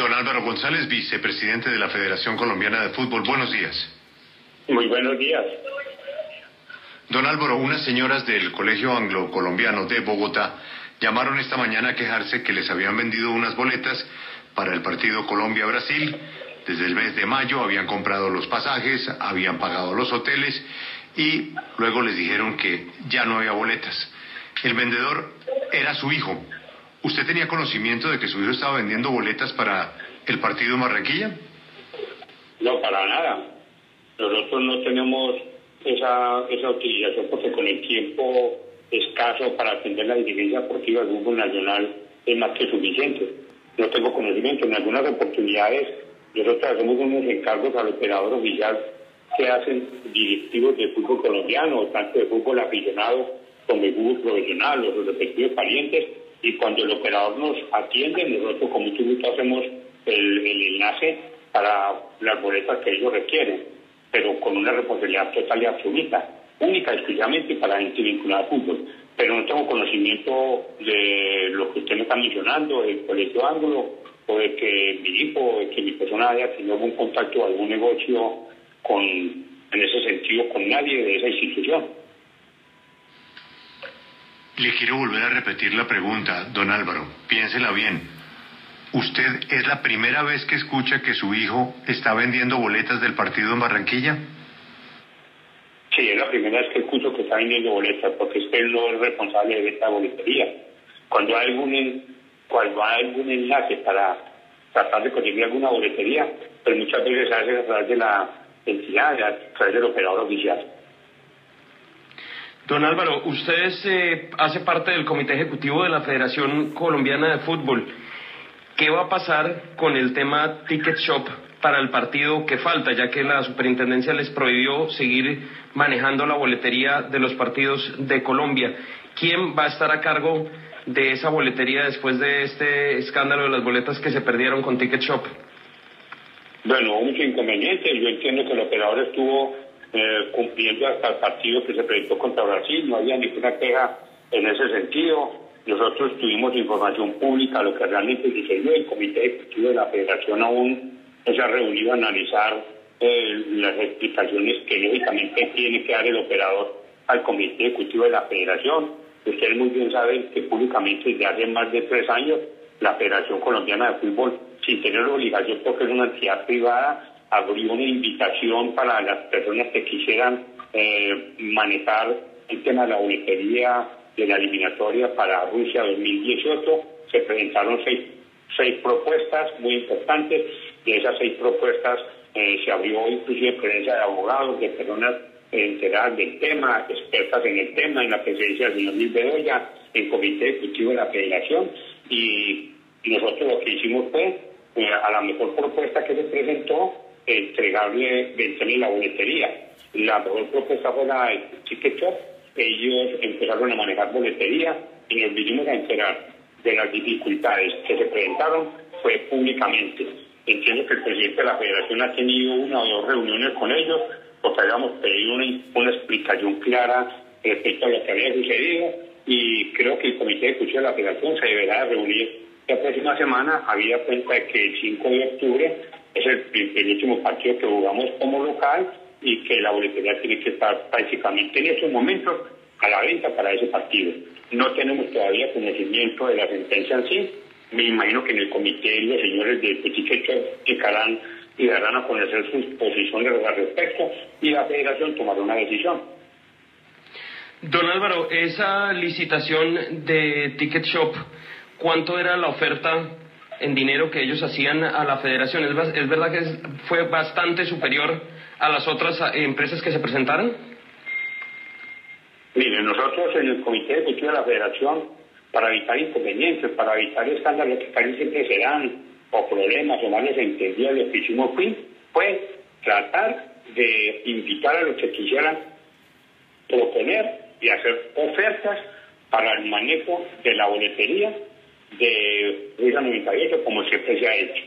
Don Álvaro González, vicepresidente de la Federación Colombiana de Fútbol. Buenos días. Muy buenos días. Don Álvaro, unas señoras del Colegio Anglo-Colombiano de Bogotá llamaron esta mañana a quejarse que les habían vendido unas boletas para el partido Colombia-Brasil. Desde el mes de mayo habían comprado los pasajes, habían pagado los hoteles y luego les dijeron que ya no había boletas. El vendedor era su hijo. ¿Usted tenía conocimiento de que su hijo estaba vendiendo boletas para el partido en Barranquilla? No, para nada. Nosotros no tenemos esa, esa utilización porque con el tiempo escaso para atender la dirigencia deportiva del fútbol nacional es más que suficiente. No tengo conocimiento. En algunas oportunidades nosotros hacemos unos encargos al operador oficial que hacen directivos de fútbol colombiano, tanto de fútbol aficionado como de fútbol profesional, los respectivos parientes, y cuando el operador nos atiende, nosotros mucho gusto hacemos el, el enlace para las boletas que ellos requieren, pero con una responsabilidad total y absoluta, única exclusivamente para gente vinculada al fútbol. Pero no tengo conocimiento de lo que usted me está mencionando, del colegio ángulo, o de que mi hijo, o de que mi persona haya tenido algún contacto o algún negocio con, en ese sentido con nadie de esa institución. Le quiero volver a repetir la pregunta, don Álvaro. Piénsela bien. ¿Usted es la primera vez que escucha que su hijo está vendiendo boletas del partido en Barranquilla? Sí, es la primera vez que escucho que está vendiendo boletas, porque él no es responsable de esta boletería. Cuando hay algún, cuando hay algún enlace para tratar de conseguir alguna boletería, pero muchas veces se hace a través de la entidad, a través del operador oficial. Don Álvaro, usted eh, hace parte del Comité Ejecutivo de la Federación Colombiana de Fútbol. ¿Qué va a pasar con el tema Ticket Shop para el partido que falta, ya que la superintendencia les prohibió seguir manejando la boletería de los partidos de Colombia? ¿Quién va a estar a cargo de esa boletería después de este escándalo de las boletas que se perdieron con Ticket Shop? Bueno, mucho inconveniente. Yo entiendo que el operador estuvo eh, cumpliendo hasta el partido que se presentó contra Brasil, no había ninguna queja en ese sentido. Nosotros tuvimos información pública, lo que realmente sucedió. El Comité Ejecutivo de la Federación aún se ha reunido a analizar eh, las explicaciones que lógicamente tiene que dar el operador al Comité Ejecutivo de la Federación. Ustedes muy bien saben que públicamente desde hace más de tres años la Federación Colombiana de Fútbol, sin tener obligación porque es una entidad privada, abrió una invitación para las personas que quisieran eh, manejar el tema de la boletería de la eliminatoria para Rusia 2018. Se presentaron seis, seis propuestas muy importantes. De esas seis propuestas eh, se abrió inclusive presencia de abogados, de personas enteradas del tema, expertas en el tema, en la presencia del señor Luis Bedoya, comité ejecutivo de la federación. Y nosotros lo que hicimos fue, eh, a la mejor propuesta que se presentó, entregarle, vencerle la boletería. La la Ticket Shop. Ellos empezaron a manejar boletería y nos vinimos a enterar de las dificultades que se presentaron fue públicamente. Entiendo que el presidente de la federación ha tenido una o dos reuniones con ellos porque habíamos pedido una, una explicación clara respecto a lo que había sucedido y creo que el comité de justicia de la federación se deberá reunir la próxima semana, había cuenta de que el 5 de octubre es el, último partido que jugamos como local y que la boletería tiene que estar prácticamente en estos momentos a la venta para ese partido. No tenemos todavía conocimiento de la sentencia en sí. Me imagino que en el comité los señores de Petichecho llegarán y darán a conocer sus posiciones al respecto y la federación tomará una decisión. Don Álvaro, esa licitación de Ticket Shop, ¿cuánto era la oferta en dinero que ellos hacían a la federación. ¿Es, verdad que fue bastante superior a las otras empresas que se presentaron? Mire, nosotros en el Comité Ejecutivo de la Federación, para evitar inconvenientes, para evitar escándalos que casi siempre se dan, o problemas o malos entendidos, lo que hicimos fue tratar de invitar a los que quisieran proponer y hacer ofertas para el manejo de la boletería de Rusia 98, como siempre se ha hecho.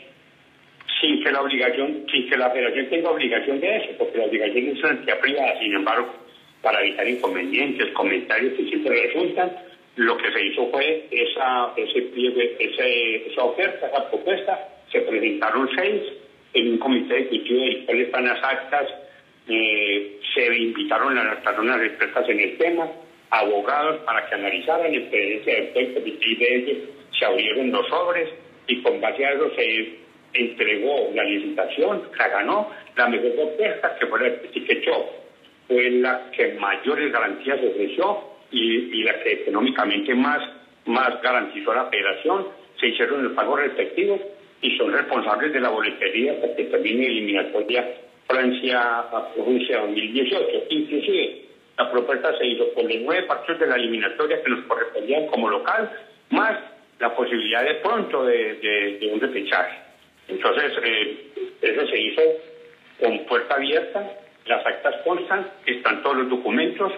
Sin que la obligación, sin que la federación tenga obligación de eso, porque la obligación es una entidad privada, sin embargo, para evitar inconvenientes, comentarios que siempre resultan, lo que se hizo fue esa, ese esa oferta, esa propuesta, se presentaron seis en un comité ejecutivo del cual están las actas, eh, se invitaron a las personas expertas en el tema, abogados para que analizaran en presencia del pueblo de ellos, se abrieron los sobres y con base a eso se entregó la licitación, la ganó, la mejor propuesta que fue la que fue la que mayores garantías ofreció y, la que económicamente más, más garantizó la federación, se hicieron los pagos respectivos y son responsables de la boletería porque termine eliminatoria Francia Rusia 2018. Inclusive, la propuesta se hizo por los nueve partidos de la eliminatoria que nos correspondían como local, más la posibilidad de pronto de, un repechaje. Entonces, eh, eso se hizo con puerta abierta, las actas constan, están todos los documentos,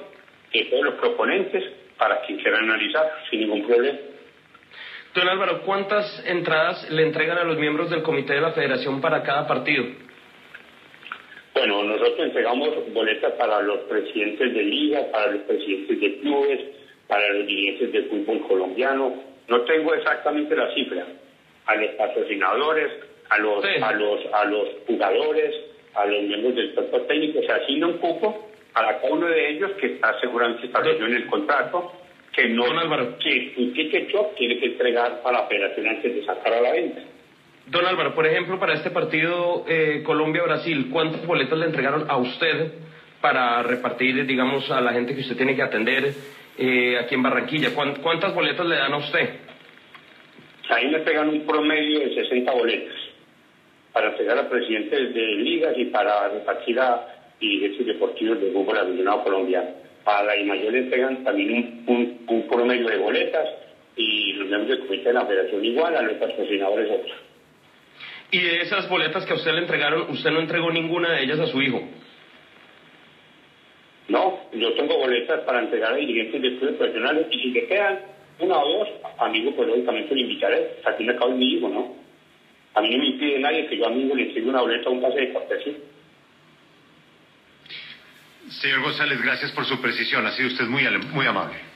de todos los proponentes para quien quiera analizar sin ningún problema. Don Álvaro, ¿cuántas entradas le entregan a los miembros del comité de la federación para cada partido? Bueno, nosotros entregamos boletas para los presidentes de liga, para los presidentes de clubes, para los dirigentes del fútbol colombiano. No tengo exactamente la cifra. A los patrocinadores, a los, a los, a los jugadores, a los miembros del cuerpo técnico, se asigna un cupo para cada uno de ellos que está seguramente establecido en el contrato que no que un ticket shop tiene que entregar para la operación antes de sacar a la venta. Don Álvaro, por ejemplo, para este partido eh, Colombia-Brasil, ¿cuántas boletas le entregaron a usted para repartir, digamos, a la gente que usted tiene que atender eh, aquí en Barranquilla? ¿Cuántas boletas le dan a usted? Ahí me pegan un promedio de 60 boletas para entregar a presidentes de ligas y para repartir a dirigentes deportivos del fútbol aficionado colombiano. Para la mayor le entregan también un, un, promedio de boletas y los miembros del comité de la federación igual, a los patrocinadores otros. Y de esas boletas que a usted le entregaron, usted no entregó ninguna de ellas a su hijo. No, yo tengo boletas para entregar a dirigentes de estudios profesionales y si le quedan una o dos, amigo, pues lógicamente le invitaré. Aquí me acabo mi hijo, ¿no? A mí no me impide nadie que yo a amigo le entregue una boleta a un pase de cortesía. Señor González, gracias por su precisión. Ha sido usted muy, muy amable.